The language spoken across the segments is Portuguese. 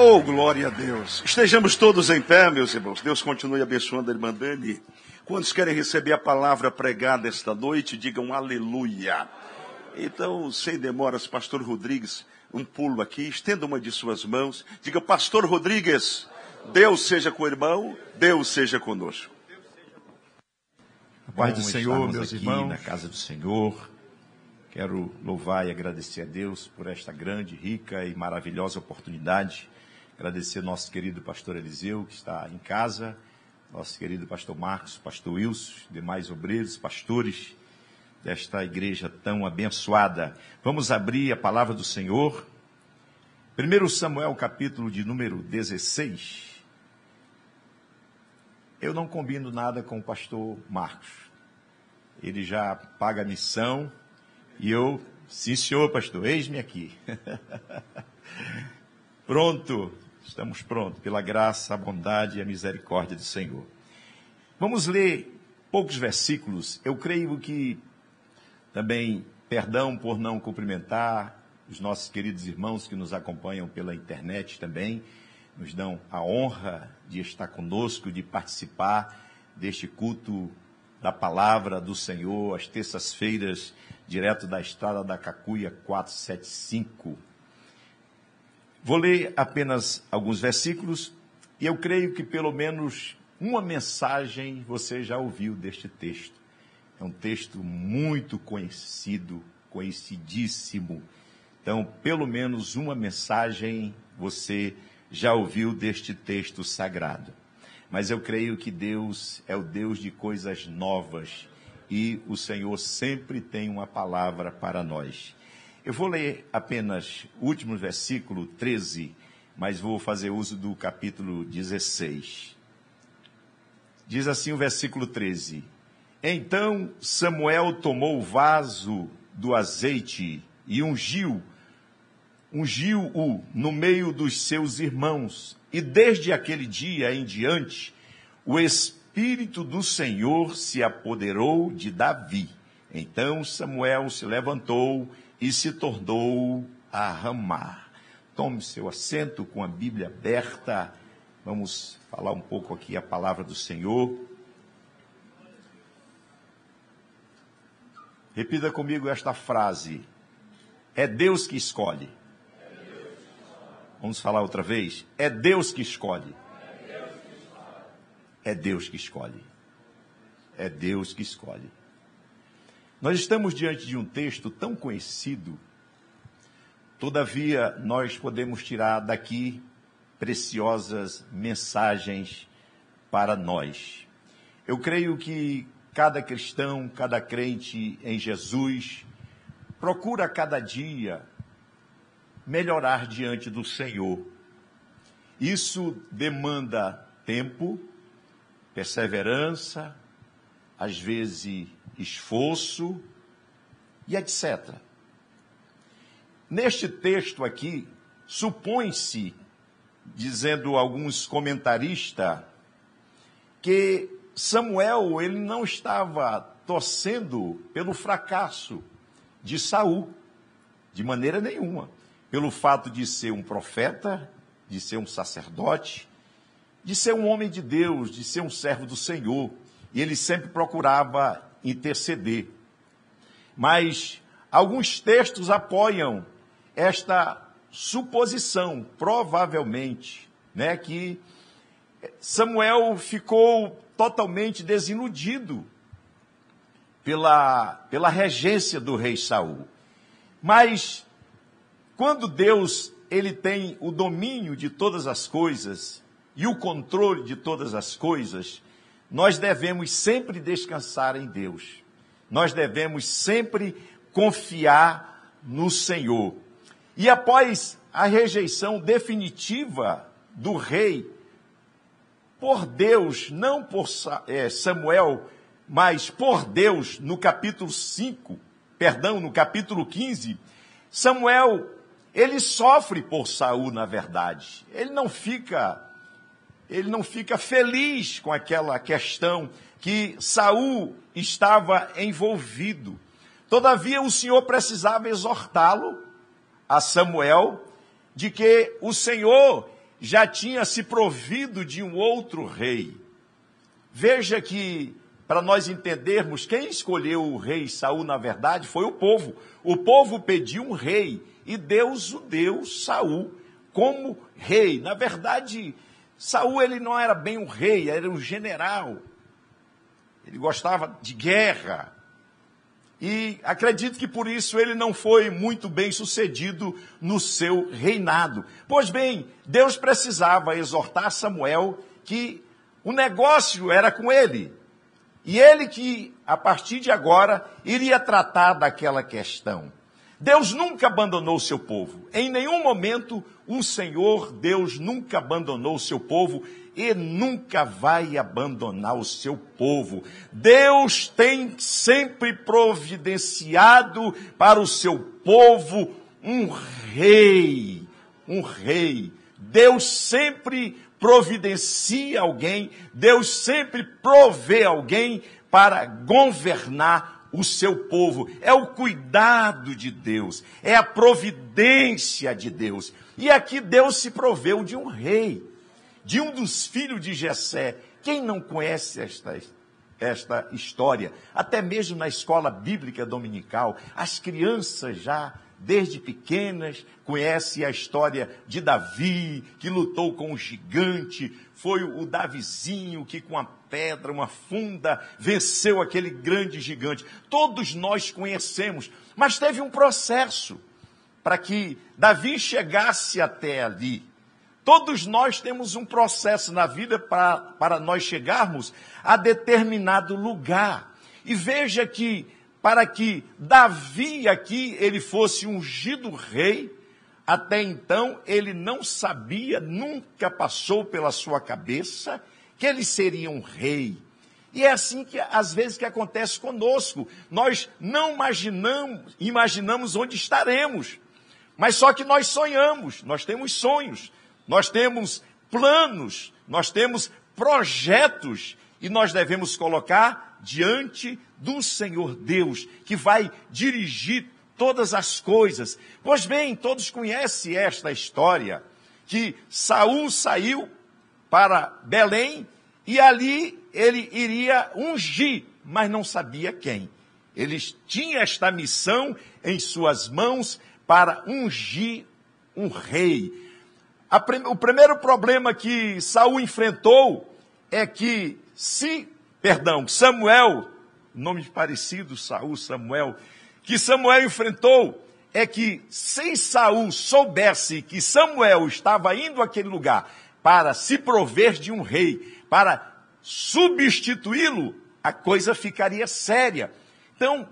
Oh, glória a Deus. Estejamos todos em pé, meus irmãos. Deus continue abençoando a irmã Dani. Quantos querem receber a palavra pregada esta noite, digam aleluia. Então, sem demoras, pastor Rodrigues, um pulo aqui, estenda uma de suas mãos, diga, pastor Rodrigues, Deus seja com o irmão, Deus seja conosco. A paz do Senhor, meus irmãos. na casa do Senhor. Quero louvar e agradecer a Deus por esta grande, rica e maravilhosa oportunidade. Agradecer nosso querido pastor Eliseu, que está em casa, nosso querido pastor Marcos, pastor Wilson, demais obreiros, pastores desta igreja tão abençoada. Vamos abrir a palavra do Senhor. 1 Samuel, capítulo de número 16. Eu não combino nada com o pastor Marcos. Ele já paga a missão e eu, sim senhor pastor, eis-me aqui. Pronto, estamos prontos, pela graça, a bondade e a misericórdia do Senhor. Vamos ler poucos versículos. Eu creio que também, perdão por não cumprimentar os nossos queridos irmãos que nos acompanham pela internet também, nos dão a honra de estar conosco, de participar deste culto da palavra do Senhor, às terças-feiras, direto da estrada da Cacuia 475. Vou ler apenas alguns versículos e eu creio que pelo menos uma mensagem você já ouviu deste texto. É um texto muito conhecido, conhecidíssimo. Então, pelo menos uma mensagem você já ouviu deste texto sagrado. Mas eu creio que Deus é o Deus de coisas novas e o Senhor sempre tem uma palavra para nós. Eu vou ler apenas o último versículo 13, mas vou fazer uso do capítulo 16. Diz assim o versículo 13: Então Samuel tomou o vaso do azeite e ungiu, ungiu-o no meio dos seus irmãos, e desde aquele dia em diante, o Espírito do Senhor se apoderou de Davi. Então Samuel se levantou e se tornou a ramar. Tome seu assento com a Bíblia aberta. Vamos falar um pouco aqui a palavra do Senhor. Repita comigo esta frase: É Deus que escolhe. Vamos falar outra vez? É Deus que escolhe. É Deus que escolhe. É Deus que escolhe. Nós estamos diante de um texto tão conhecido, todavia nós podemos tirar daqui preciosas mensagens para nós. Eu creio que cada cristão, cada crente em Jesus, procura cada dia melhorar diante do Senhor. Isso demanda tempo, perseverança, às vezes esforço e etc. Neste texto aqui, supõe-se, dizendo alguns comentaristas, que Samuel ele não estava torcendo pelo fracasso de Saul, de maneira nenhuma, pelo fato de ser um profeta, de ser um sacerdote, de ser um homem de Deus, de ser um servo do Senhor, e ele sempre procurava interceder. Mas alguns textos apoiam esta suposição, provavelmente, né, que Samuel ficou totalmente desiludido pela, pela regência do rei Saul. Mas quando Deus ele tem o domínio de todas as coisas e o controle de todas as coisas, nós devemos sempre descansar em Deus. Nós devemos sempre confiar no Senhor. E após a rejeição definitiva do rei por Deus, não por Samuel, mas por Deus, no capítulo 5, perdão, no capítulo 15, Samuel, ele sofre por Saul, na verdade. Ele não fica ele não fica feliz com aquela questão que Saul estava envolvido. Todavia, o Senhor precisava exortá-lo a Samuel de que o Senhor já tinha se provido de um outro rei. Veja que, para nós entendermos, quem escolheu o rei Saul, na verdade, foi o povo. O povo pediu um rei e Deus o deu Saul como rei. Na verdade, Saul ele não era bem um rei, era um general. Ele gostava de guerra. E acredito que por isso ele não foi muito bem sucedido no seu reinado. Pois bem, Deus precisava exortar Samuel que o negócio era com ele. E ele que, a partir de agora, iria tratar daquela questão. Deus nunca abandonou o seu povo. Em nenhum momento o Senhor Deus nunca abandonou o seu povo e nunca vai abandonar o seu povo. Deus tem sempre providenciado para o seu povo um rei, um rei. Deus sempre providencia alguém, Deus sempre provê alguém para governar o seu povo. É o cuidado de Deus, é a providência de Deus. E aqui Deus se proveu de um rei de um dos filhos de Jessé. Quem não conhece esta, esta história? Até mesmo na escola bíblica dominical, as crianças já desde pequenas, conhecem a história de Davi, que lutou com o gigante, foi o Davizinho que com a pedra, uma funda, venceu aquele grande gigante. Todos nós conhecemos, mas teve um processo para que Davi chegasse até ali. Todos nós temos um processo na vida para, para nós chegarmos a determinado lugar. E veja que, para que Davi aqui ele fosse ungido rei, até então ele não sabia, nunca passou pela sua cabeça que ele seria um rei. E é assim que às vezes que acontece conosco. Nós não imaginamos, imaginamos onde estaremos. Mas só que nós sonhamos, nós temos sonhos nós temos planos, nós temos projetos e nós devemos colocar diante do Senhor Deus, que vai dirigir todas as coisas. Pois bem, todos conhecem esta história que Saul saiu para Belém e ali ele iria ungir, mas não sabia quem. Ele tinha esta missão em suas mãos para ungir um rei o primeiro problema que Saul enfrentou é que se, perdão, Samuel, nome parecido, Saul, Samuel, que Samuel enfrentou é que se Saul soubesse que Samuel estava indo àquele lugar para se prover de um rei, para substituí-lo, a coisa ficaria séria. Então,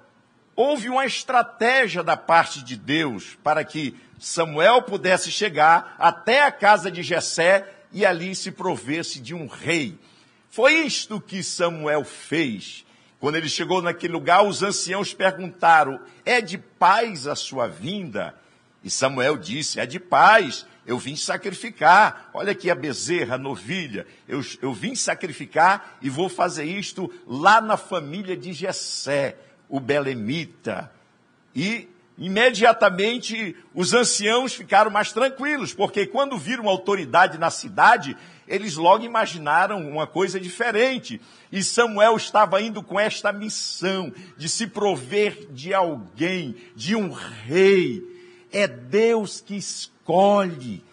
houve uma estratégia da parte de Deus para que Samuel pudesse chegar até a casa de Jessé e ali se provesse de um rei. Foi isto que Samuel fez. Quando ele chegou naquele lugar, os anciãos perguntaram: É de paz a sua vinda? E Samuel disse: É de paz. Eu vim sacrificar. Olha aqui a bezerra, a novilha. Eu, eu vim sacrificar e vou fazer isto lá na família de Jessé, o belemita. E Imediatamente os anciãos ficaram mais tranquilos, porque quando viram autoridade na cidade, eles logo imaginaram uma coisa diferente. E Samuel estava indo com esta missão de se prover de alguém, de um rei. É Deus que escolhe.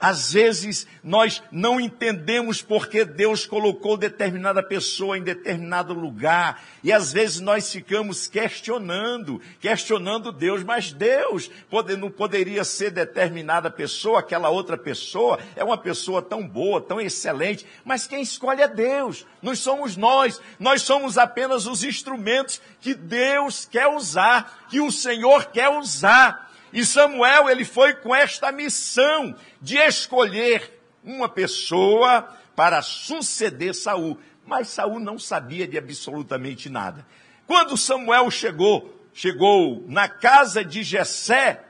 Às vezes nós não entendemos porque Deus colocou determinada pessoa em determinado lugar. E às vezes nós ficamos questionando, questionando Deus, mas Deus pode, não poderia ser determinada pessoa, aquela outra pessoa? É uma pessoa tão boa, tão excelente, mas quem escolhe é Deus, não somos nós, nós somos apenas os instrumentos que Deus quer usar, que o Senhor quer usar. E Samuel, ele foi com esta missão de escolher uma pessoa para suceder Saul. Mas Saul não sabia de absolutamente nada. Quando Samuel chegou, chegou na casa de Jessé,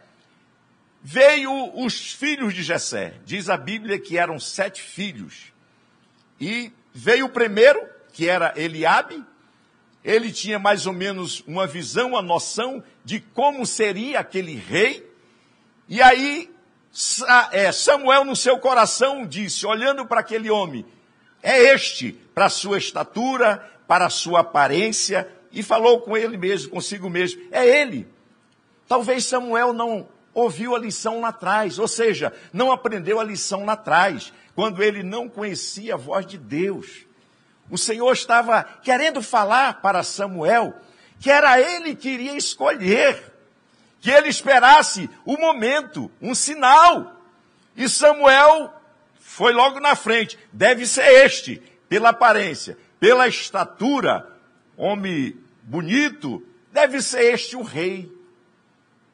veio os filhos de Jessé. Diz a Bíblia que eram sete filhos. E veio o primeiro, que era Eliabe, ele tinha mais ou menos uma visão, uma noção de como seria aquele rei. E aí é, Samuel, no seu coração, disse, olhando para aquele homem: É este, para a sua estatura, para a sua aparência, e falou com ele mesmo, consigo mesmo: É ele. Talvez Samuel não ouviu a lição lá atrás, ou seja, não aprendeu a lição lá atrás, quando ele não conhecia a voz de Deus. O Senhor estava querendo falar para Samuel que era ele que iria escolher que ele esperasse o momento, um sinal. E Samuel foi logo na frente. Deve ser este, pela aparência, pela estatura, homem bonito, deve ser este o rei.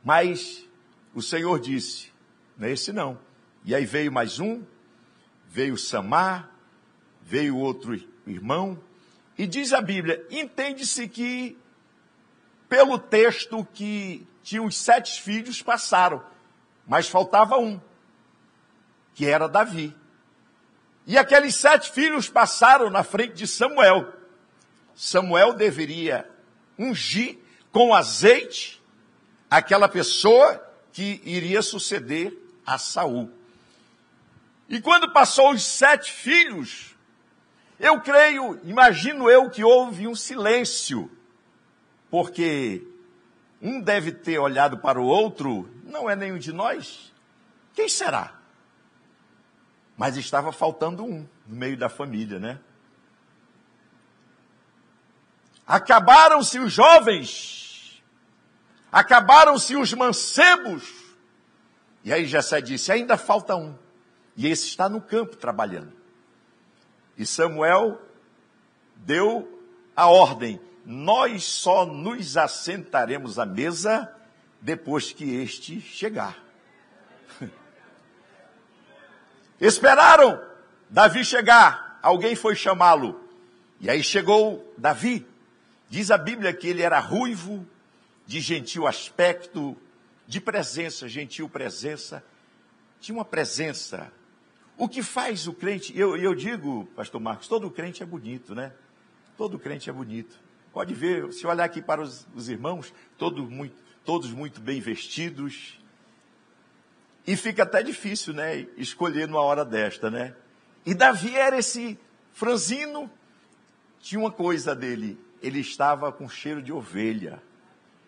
Mas o Senhor disse: não é esse não. E aí veio mais um, veio Samar, veio outro irmão, e diz a Bíblia: entende-se que, pelo texto que tinha os sete filhos, passaram, mas faltava um, que era Davi. E aqueles sete filhos passaram na frente de Samuel. Samuel deveria ungir com azeite aquela pessoa que iria suceder a Saul. E quando passou os sete filhos, eu creio, imagino eu que houve um silêncio, porque um deve ter olhado para o outro, não é nenhum de nós. Quem será? Mas estava faltando um no meio da família, né? Acabaram-se os jovens, acabaram-se os mancebos. E aí Jessé disse: ainda falta um. E esse está no campo trabalhando. E Samuel deu a ordem: nós só nos assentaremos à mesa depois que este chegar. Esperaram Davi chegar, alguém foi chamá-lo. E aí chegou Davi. Diz a Bíblia que ele era ruivo, de gentil aspecto, de presença, gentil presença. Tinha uma presença. O que faz o crente, eu, eu digo, pastor Marcos, todo crente é bonito, né? Todo crente é bonito. Pode ver, se olhar aqui para os, os irmãos, todos muito, todos muito bem vestidos. E fica até difícil, né? Escolher numa hora desta, né? E Davi era esse franzino. Tinha uma coisa dele, ele estava com cheiro de ovelha,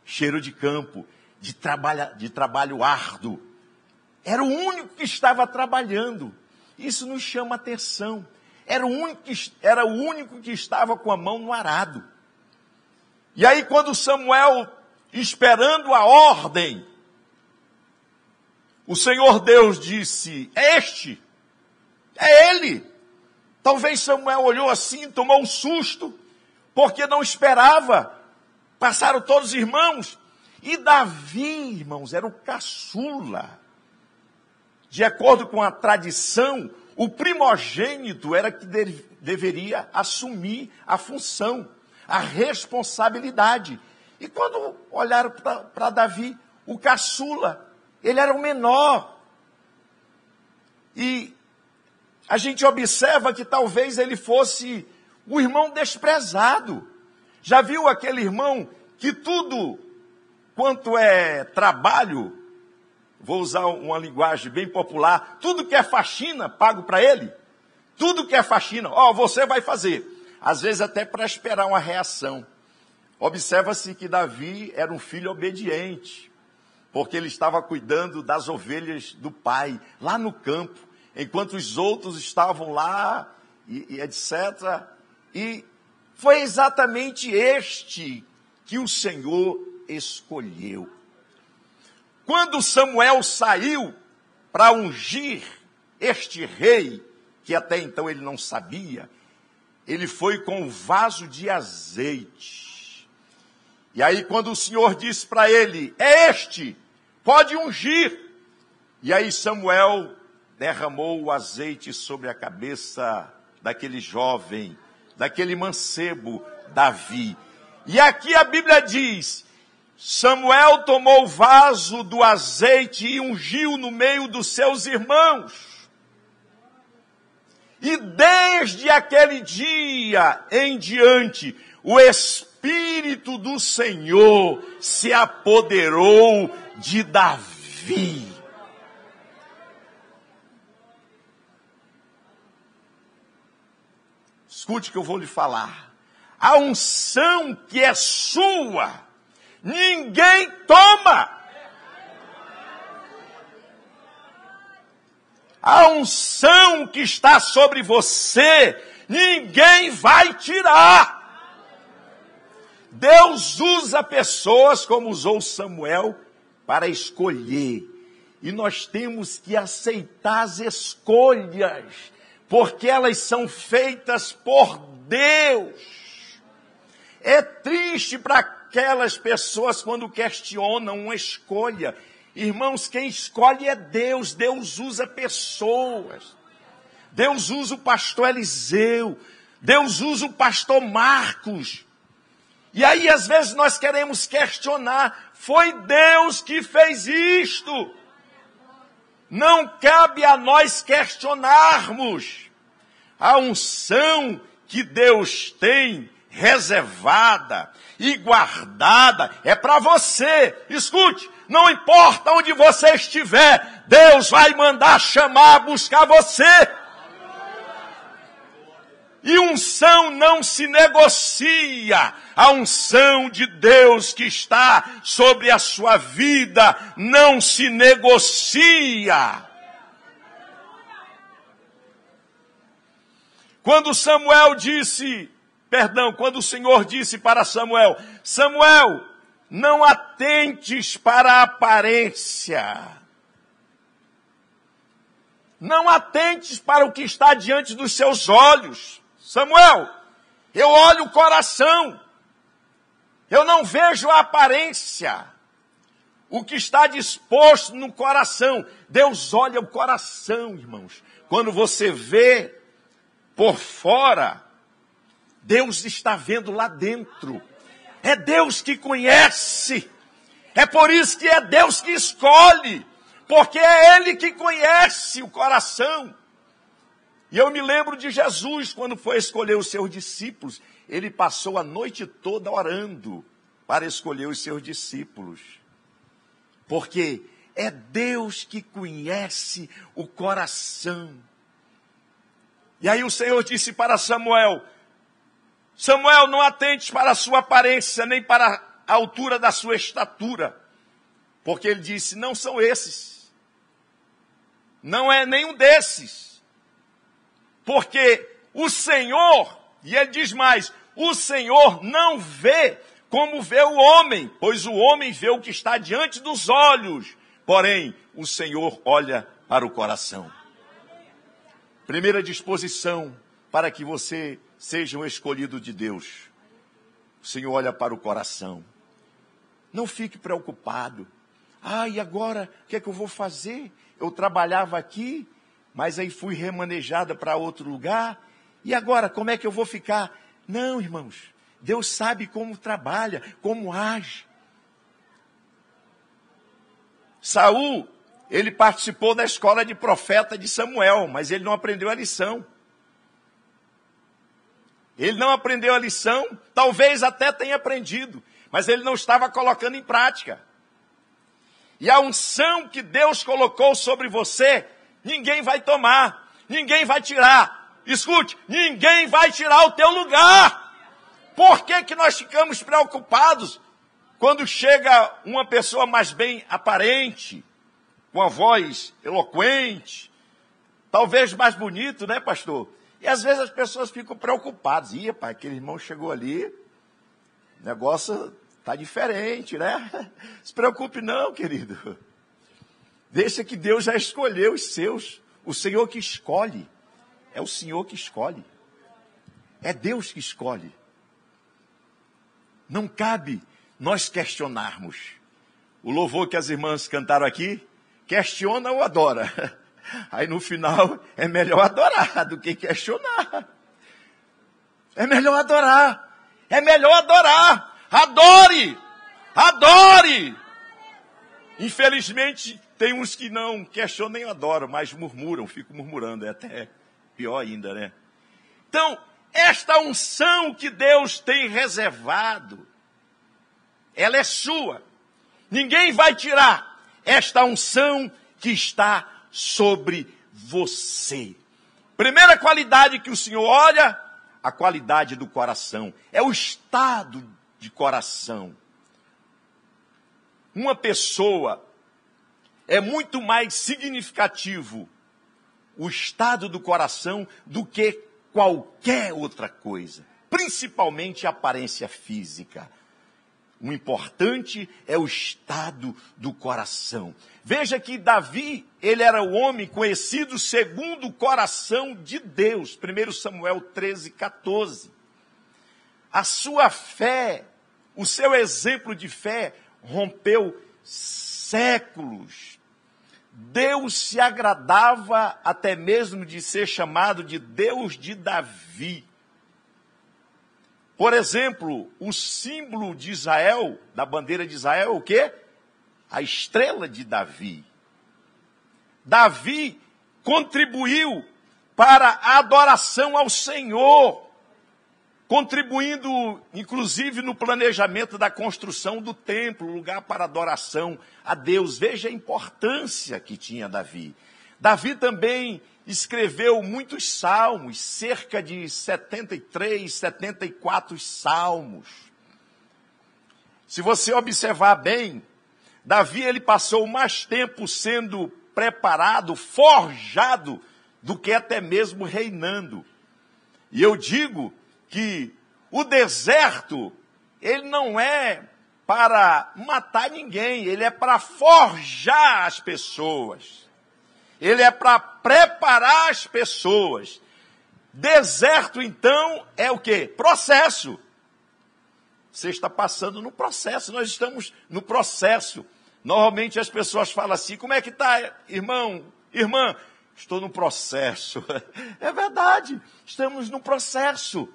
cheiro de campo, de, trabalha, de trabalho árduo. Era o único que estava trabalhando. Isso nos chama atenção. Era o único era o único que estava com a mão no arado. E aí, quando Samuel, esperando a ordem, o Senhor Deus disse: É este, é ele. Talvez Samuel olhou assim, tomou um susto, porque não esperava. Passaram todos os irmãos. E Davi, irmãos, era o caçula. De acordo com a tradição, o primogênito era que deveria assumir a função a responsabilidade. E quando olharam para Davi, o caçula, ele era o menor. E a gente observa que talvez ele fosse o irmão desprezado. Já viu aquele irmão que tudo quanto é trabalho, vou usar uma linguagem bem popular, tudo que é faxina, pago para ele? Tudo que é faxina, ó, oh, você vai fazer às vezes até para esperar uma reação. Observa-se que Davi era um filho obediente, porque ele estava cuidando das ovelhas do pai, lá no campo, enquanto os outros estavam lá, e, e etc. E foi exatamente este que o Senhor escolheu. Quando Samuel saiu para ungir este rei, que até então ele não sabia, ele foi com um vaso de azeite. E aí, quando o Senhor disse para ele: É este, pode ungir. E aí, Samuel derramou o azeite sobre a cabeça daquele jovem, daquele mancebo, Davi. E aqui a Bíblia diz: Samuel tomou o vaso do azeite e ungiu no meio dos seus irmãos. E desde aquele dia em diante, o Espírito do Senhor se apoderou de Davi. Escute que eu vou lhe falar. A unção que é sua, ninguém toma. A unção que está sobre você, ninguém vai tirar. Deus usa pessoas como usou Samuel para escolher. E nós temos que aceitar as escolhas, porque elas são feitas por Deus. É triste para aquelas pessoas quando questionam uma escolha. Irmãos, quem escolhe é Deus, Deus usa pessoas. Deus usa o pastor Eliseu, Deus usa o pastor Marcos. E aí, às vezes, nós queremos questionar: foi Deus que fez isto? Não cabe a nós questionarmos a unção que Deus tem reservada e guardada é para você. Escute, não importa onde você estiver, Deus vai mandar chamar, buscar você. E unção não se negocia. A unção de Deus que está sobre a sua vida não se negocia. Quando Samuel disse, perdão, quando o Senhor disse para Samuel: Samuel, não atentes para a aparência. Não atentes para o que está diante dos seus olhos. Samuel, eu olho o coração. Eu não vejo a aparência. O que está disposto no coração. Deus olha o coração, irmãos. Quando você vê por fora, Deus está vendo lá dentro. É Deus que conhece. É por isso que é Deus que escolhe. Porque é Ele que conhece o coração. E eu me lembro de Jesus, quando foi escolher os seus discípulos, ele passou a noite toda orando para escolher os seus discípulos. Porque é Deus que conhece o coração. E aí o Senhor disse para Samuel: Samuel, não atentes para a sua aparência, nem para a altura da sua estatura. Porque ele disse: não são esses. Não é nenhum desses. Porque o Senhor, e ele diz mais, o Senhor não vê como vê o homem, pois o homem vê o que está diante dos olhos, porém o Senhor olha para o coração. Primeira disposição para que você seja um escolhido de Deus. O Senhor olha para o coração. Não fique preocupado. Ah, e agora o que é que eu vou fazer? Eu trabalhava aqui, mas aí fui remanejada para outro lugar. E agora, como é que eu vou ficar? Não, irmãos. Deus sabe como trabalha, como age. Saul, ele participou da escola de profeta de Samuel, mas ele não aprendeu a lição. Ele não aprendeu a lição, talvez até tenha aprendido, mas ele não estava colocando em prática. E a unção que Deus colocou sobre você ninguém vai tomar, ninguém vai tirar. Escute, ninguém vai tirar o teu lugar. Por que, que nós ficamos preocupados quando chega uma pessoa mais bem aparente, com a voz eloquente, talvez mais bonito, né, pastor? E às vezes as pessoas ficam preocupadas. Ih, pai, aquele irmão chegou ali, o negócio está diferente, né? Se preocupe não, querido. Deixa que Deus já escolheu os seus. O Senhor que escolhe. É o Senhor que escolhe. É Deus que escolhe. Não cabe nós questionarmos. O louvor que as irmãs cantaram aqui, questiona ou adora. Aí no final é melhor adorar do que questionar. É melhor adorar. É melhor adorar. Adore! Adore! Infelizmente, tem uns que não questionam nem adoram, mas murmuram, ficam murmurando. É até pior ainda, né? Então, esta unção que Deus tem reservado, ela é sua. Ninguém vai tirar esta unção que está sobre você. Primeira qualidade que o Senhor olha, a qualidade do coração, é o estado de coração. Uma pessoa é muito mais significativo o estado do coração do que qualquer outra coisa, principalmente a aparência física. O importante é o estado do coração. Veja que Davi, ele era o homem conhecido segundo o coração de Deus. 1 Samuel 13, 14. A sua fé, o seu exemplo de fé rompeu séculos. Deus se agradava até mesmo de ser chamado de Deus de Davi. Por exemplo, o símbolo de Israel, da bandeira de Israel, o quê? A estrela de Davi. Davi contribuiu para a adoração ao Senhor, contribuindo inclusive no planejamento da construção do templo, lugar para adoração a Deus. Veja a importância que tinha Davi. Davi também escreveu muitos salmos, cerca de 73, 74 salmos. Se você observar bem, Davi ele passou mais tempo sendo preparado, forjado, do que até mesmo reinando. E eu digo que o deserto, ele não é para matar ninguém, ele é para forjar as pessoas ele é para preparar as pessoas. Deserto, então, é o que? Processo. Você está passando no processo, nós estamos no processo. Normalmente as pessoas falam assim: como é que está, irmão, irmã? Estou no processo. É verdade, estamos no processo.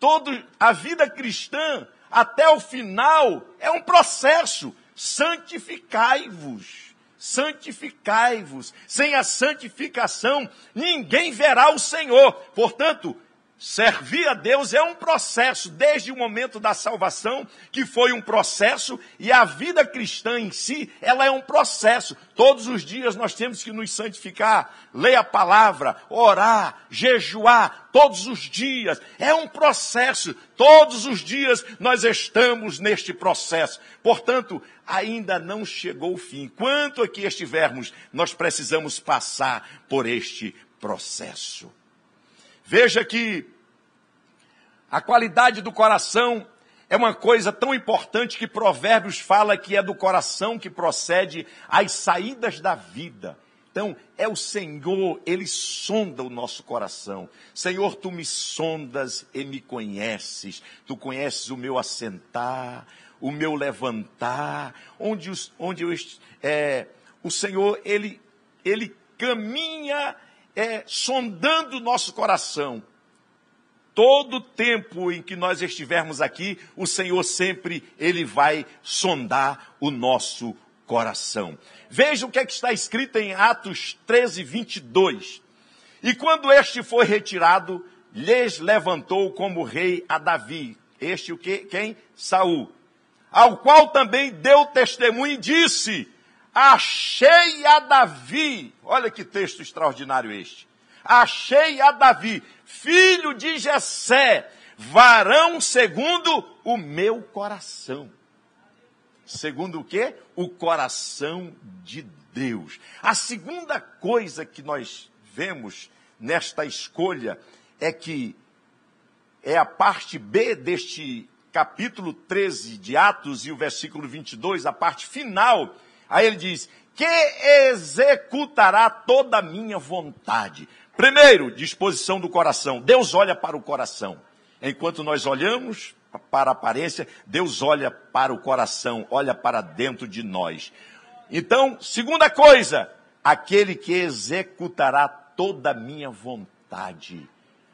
Todo, a vida cristã, até o final, é um processo. Santificai-vos santificai-vos. Sem a santificação, ninguém verá o Senhor. Portanto, Servir a Deus é um processo, desde o momento da salvação, que foi um processo, e a vida cristã em si, ela é um processo. Todos os dias nós temos que nos santificar, ler a palavra, orar, jejuar, todos os dias. É um processo. Todos os dias nós estamos neste processo. Portanto, ainda não chegou o fim. Quanto aqui estivermos, nós precisamos passar por este processo. Veja que a qualidade do coração é uma coisa tão importante que Provérbios fala que é do coração que procede as saídas da vida. Então, é o Senhor, Ele sonda o nosso coração. Senhor, Tu me sondas e me conheces. Tu conheces o meu assentar, o meu levantar, onde, os, onde eu, é, o Senhor, Ele, Ele caminha é, sondando o nosso coração. Todo tempo em que nós estivermos aqui, o Senhor sempre ele vai sondar o nosso coração. Veja o que, é que está escrito em Atos 13, 22. E quando este foi retirado, lhes levantou como rei a Davi. Este o que? Quem? Saul. Ao qual também deu testemunho e disse: Achei a Davi, olha que texto extraordinário este. Achei a Davi, filho de Jessé, varão segundo o meu coração. Segundo o quê? O coração de Deus. A segunda coisa que nós vemos nesta escolha é que é a parte B deste capítulo 13 de Atos e o versículo 22, a parte final Aí ele diz: que executará toda a minha vontade. Primeiro, disposição do coração. Deus olha para o coração. Enquanto nós olhamos para a aparência, Deus olha para o coração, olha para dentro de nós. Então, segunda coisa, aquele que executará toda a minha vontade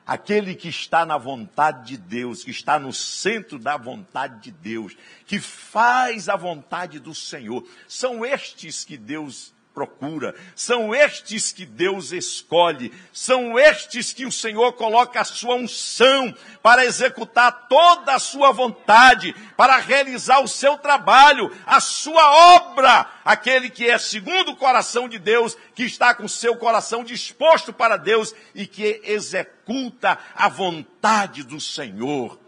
aquele que está na vontade de Deus, que está no centro da vontade de Deus, que faz a vontade do Senhor. São estes que Deus procura, são estes que Deus escolhe, são estes que o Senhor coloca a sua unção para executar toda a sua vontade, para realizar o seu trabalho, a sua obra. Aquele que é segundo o coração de Deus, que está com o seu coração disposto para Deus e que executa a vontade do Senhor.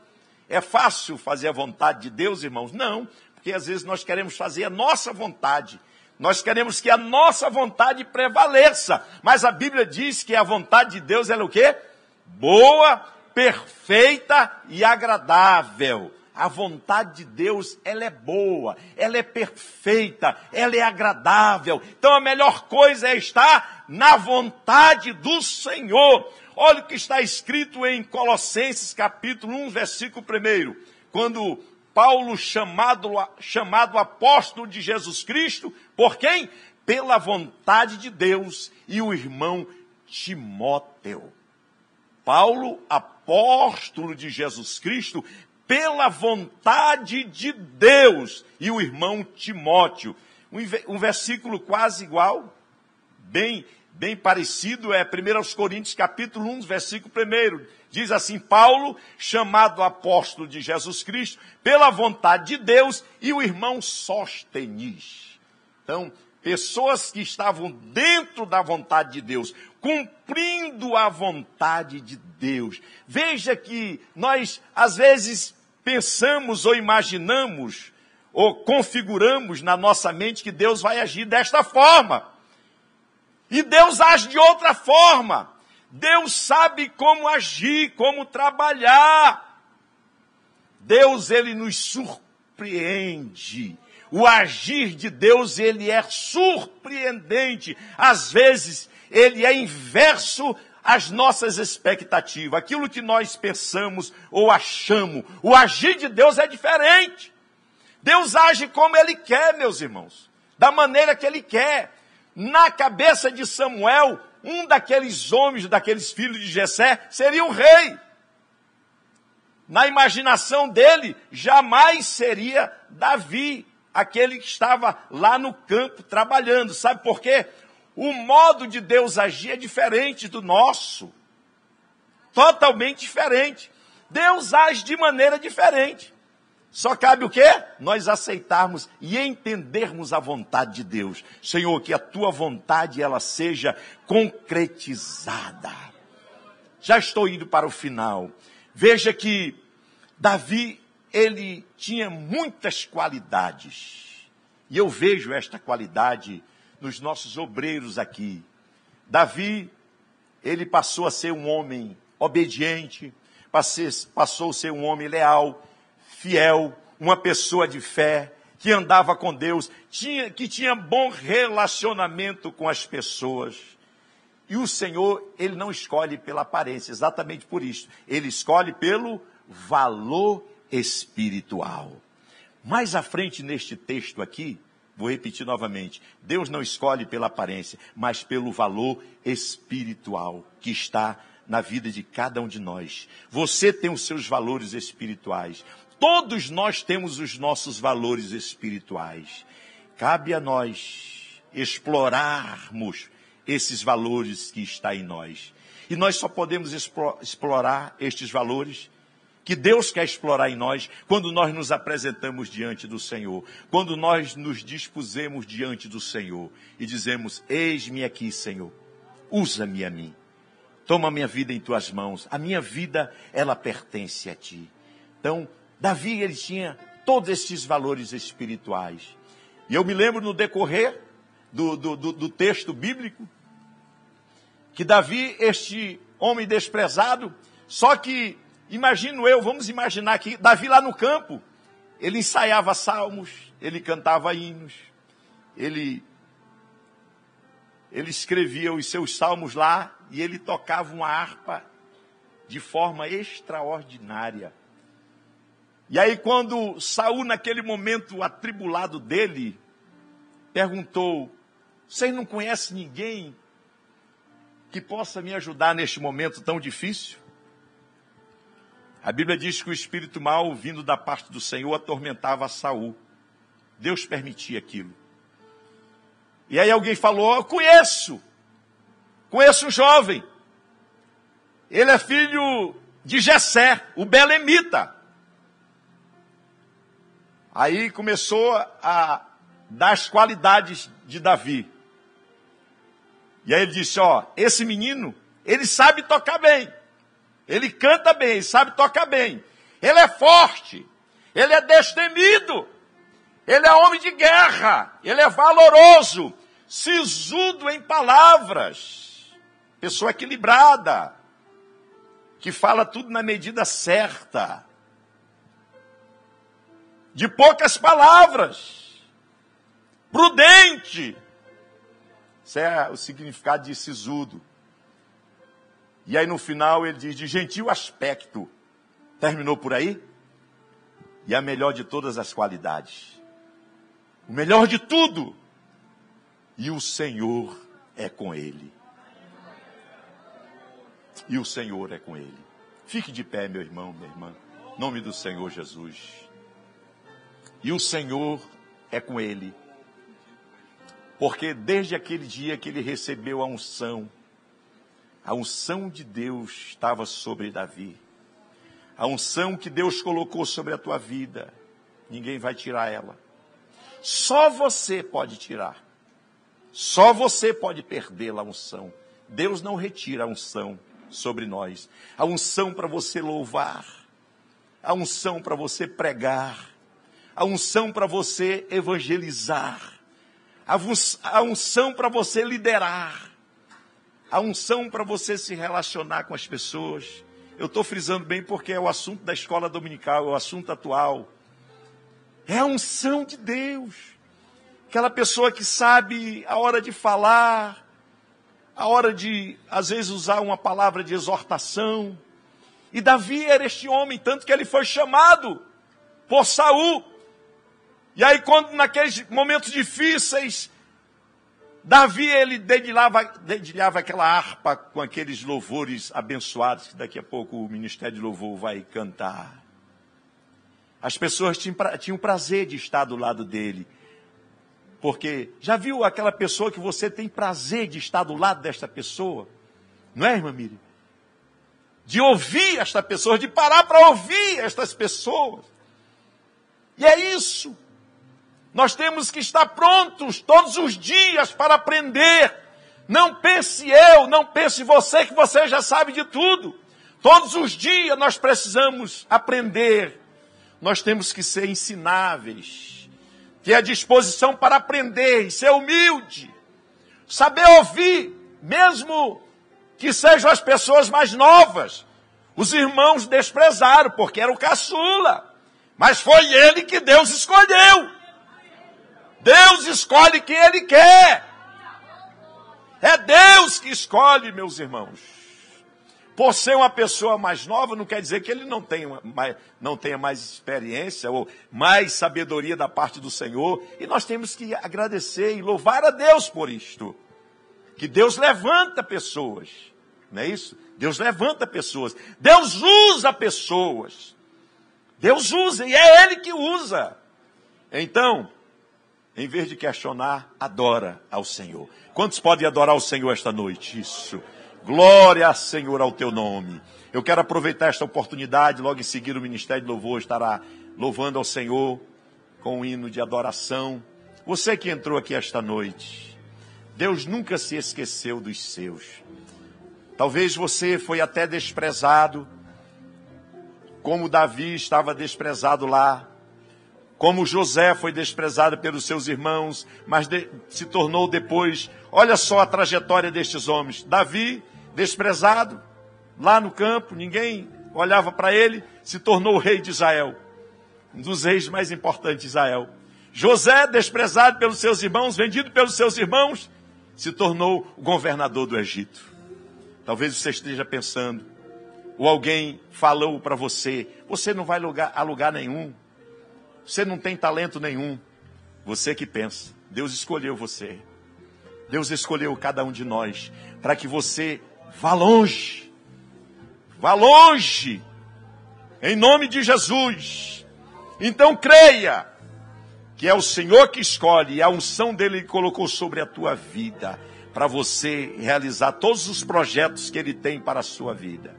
É fácil fazer a vontade de Deus, irmãos? Não, porque às vezes nós queremos fazer a nossa vontade. Nós queremos que a nossa vontade prevaleça. Mas a Bíblia diz que a vontade de Deus é o quê? Boa, perfeita e agradável. A vontade de Deus, ela é boa, ela é perfeita, ela é agradável. Então a melhor coisa é estar na vontade do Senhor. Olha o que está escrito em Colossenses capítulo 1, versículo 1. Quando Paulo, chamado, chamado apóstolo de Jesus Cristo, por quem? Pela vontade de Deus, e o irmão Timóteo. Paulo, apóstolo de Jesus Cristo, pela vontade de Deus, e o irmão Timóteo. Um, versículo quase igual, bem, bem parecido, é 1 Coríntios capítulo 1, versículo 1 Diz assim: Paulo, chamado apóstolo de Jesus Cristo, pela vontade de Deus, e o irmão Sóstenes. Então, pessoas que estavam dentro da vontade de Deus, cumprindo a vontade de Deus. Veja que nós, às vezes, pensamos ou imaginamos, ou configuramos na nossa mente que Deus vai agir desta forma. E Deus age de outra forma. Deus sabe como agir, como trabalhar. Deus, ele nos surpreende. O agir de Deus, ele é surpreendente. Às vezes, ele é inverso às nossas expectativas. Aquilo que nós pensamos ou achamos. O agir de Deus é diferente. Deus age como ele quer, meus irmãos. Da maneira que ele quer. Na cabeça de Samuel, um daqueles homens, daqueles filhos de Jessé, seria o rei. Na imaginação dele, jamais seria Davi, aquele que estava lá no campo trabalhando. Sabe por quê? O modo de Deus agir é diferente do nosso. Totalmente diferente. Deus age de maneira diferente. Só cabe o quê? Nós aceitarmos e entendermos a vontade de Deus. Senhor, que a tua vontade ela seja concretizada. Já estou indo para o final. Veja que Davi, ele tinha muitas qualidades. E eu vejo esta qualidade nos nossos obreiros aqui. Davi, ele passou a ser um homem obediente, passou a ser um homem leal, fiel, uma pessoa de fé, que andava com Deus, tinha, que tinha bom relacionamento com as pessoas. E o Senhor, ele não escolhe pela aparência, exatamente por isso. Ele escolhe pelo valor espiritual. Mais à frente neste texto aqui, vou repetir novamente: Deus não escolhe pela aparência, mas pelo valor espiritual que está na vida de cada um de nós. Você tem os seus valores espirituais. Todos nós temos os nossos valores espirituais. Cabe a nós explorarmos esses valores que está em nós. E nós só podemos explorar estes valores que Deus quer explorar em nós quando nós nos apresentamos diante do Senhor, quando nós nos dispusemos diante do Senhor e dizemos: Eis-me aqui, Senhor, usa-me a mim, toma a minha vida em tuas mãos, a minha vida ela pertence a ti. Então, Davi, ele tinha todos esses valores espirituais. E eu me lembro no decorrer do, do, do, do texto bíblico, que Davi, este homem desprezado, só que, imagino eu, vamos imaginar que Davi lá no campo, ele ensaiava salmos, ele cantava hinos, ele, ele escrevia os seus salmos lá e ele tocava uma harpa de forma extraordinária. E aí, quando Saul, naquele momento atribulado dele, perguntou: Vocês não conhecem ninguém que possa me ajudar neste momento tão difícil? A Bíblia diz que o espírito mal, vindo da parte do Senhor, atormentava Saul. Deus permitia aquilo. E aí alguém falou: conheço, conheço um jovem. Ele é filho de Jessé, o Belemita. Aí começou a dar as qualidades de Davi. E aí ele disse: Ó, esse menino, ele sabe tocar bem. Ele canta bem, sabe tocar bem. Ele é forte. Ele é destemido. Ele é homem de guerra. Ele é valoroso. Sisudo em palavras. Pessoa equilibrada. Que fala tudo na medida certa. De poucas palavras. Prudente. Isso é o significado de sisudo. E aí no final ele diz de gentil aspecto. Terminou por aí? E a melhor de todas as qualidades. O melhor de tudo. E o Senhor é com ele. E o Senhor é com ele. Fique de pé, meu irmão, minha irmã. Em nome do Senhor Jesus. E o Senhor é com ele. Porque desde aquele dia que ele recebeu a unção, a unção de Deus estava sobre Davi. A unção que Deus colocou sobre a tua vida, ninguém vai tirar ela. Só você pode tirar. Só você pode perder a unção. Deus não retira a unção sobre nós. A unção para você louvar, a unção para você pregar, a unção para você evangelizar, a unção para você liderar a unção para você se relacionar com as pessoas. Eu estou frisando bem porque é o assunto da escola dominical, é o assunto atual. É a unção de Deus. Aquela pessoa que sabe a hora de falar, a hora de, às vezes, usar uma palavra de exortação. E Davi era este homem, tanto que ele foi chamado por Saul. E aí, quando naqueles momentos difíceis, Davi, ele dedilhava, dedilhava aquela harpa com aqueles louvores abençoados, que daqui a pouco o Ministério de Louvor vai cantar. As pessoas tinham, prazer de estar do lado dele. Porque já viu aquela pessoa que você tem prazer de estar do lado desta pessoa? Não é, irmã Miriam? De ouvir esta pessoa, de parar para ouvir estas pessoas. E é isso. Nós temos que estar prontos todos os dias para aprender. Não pense eu, não pense você que você já sabe de tudo. Todos os dias nós precisamos aprender. Nós temos que ser ensináveis, ter a disposição para aprender e ser humilde, saber ouvir, mesmo que sejam as pessoas mais novas. Os irmãos desprezaram porque era o caçula, mas foi ele que Deus escolheu. Deus escolhe quem Ele quer. É Deus que escolhe, meus irmãos. Por ser uma pessoa mais nova, não quer dizer que ele não tenha, mais, não tenha mais experiência ou mais sabedoria da parte do Senhor. E nós temos que agradecer e louvar a Deus por isto. Que Deus levanta pessoas. Não é isso? Deus levanta pessoas. Deus usa pessoas. Deus usa e é Ele que usa. Então, em vez de questionar, adora ao Senhor. Quantos podem adorar o Senhor esta noite? Isso. Glória, Senhor, ao teu nome. Eu quero aproveitar esta oportunidade, logo em seguida o Ministério de Louvor estará louvando ao Senhor com um hino de adoração. Você que entrou aqui esta noite, Deus nunca se esqueceu dos seus. Talvez você foi até desprezado, como Davi estava desprezado lá, como José foi desprezado pelos seus irmãos, mas de, se tornou depois. Olha só a trajetória destes homens. Davi, desprezado, lá no campo, ninguém olhava para ele, se tornou o rei de Israel, um dos reis mais importantes de Israel. José, desprezado pelos seus irmãos, vendido pelos seus irmãos, se tornou o governador do Egito. Talvez você esteja pensando, ou alguém falou para você, você não vai a lugar nenhum, você não tem talento nenhum. Você que pensa. Deus escolheu você. Deus escolheu cada um de nós para que você vá longe. Vá longe. Em nome de Jesus. Então creia. que é o Senhor que escolhe e a unção dele colocou sobre a tua vida para você realizar todos os projetos que ele tem para a sua vida.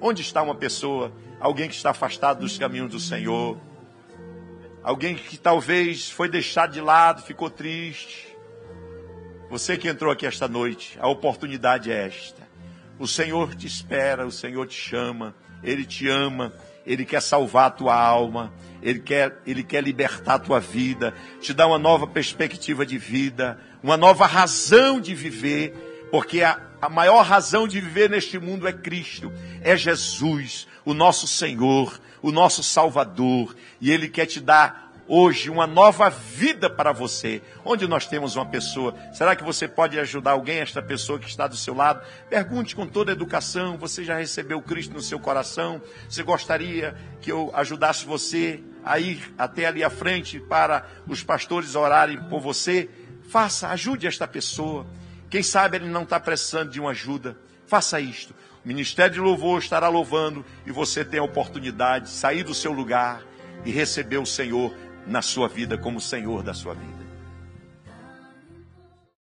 Onde está uma pessoa, alguém que está afastado dos caminhos do Senhor? Alguém que talvez foi deixado de lado, ficou triste. Você que entrou aqui esta noite, a oportunidade é esta. O Senhor te espera, o Senhor te chama, Ele te ama, Ele quer salvar a tua alma, Ele quer, Ele quer libertar a tua vida, te dar uma nova perspectiva de vida, uma nova razão de viver, porque a, a maior razão de viver neste mundo é Cristo, é Jesus, o nosso Senhor, o nosso Salvador, e Ele quer te dar hoje uma nova vida para você. Onde nós temos uma pessoa, será que você pode ajudar alguém, esta pessoa que está do seu lado? Pergunte com toda educação: você já recebeu Cristo no seu coração? Você gostaria que eu ajudasse você a ir até ali à frente para os pastores orarem por você? Faça, ajude esta pessoa. Quem sabe ele não está precisando de uma ajuda. Faça isto. O Ministério de Louvor estará louvando e você tem a oportunidade de sair do seu lugar e receber o Senhor na sua vida como Senhor da sua vida.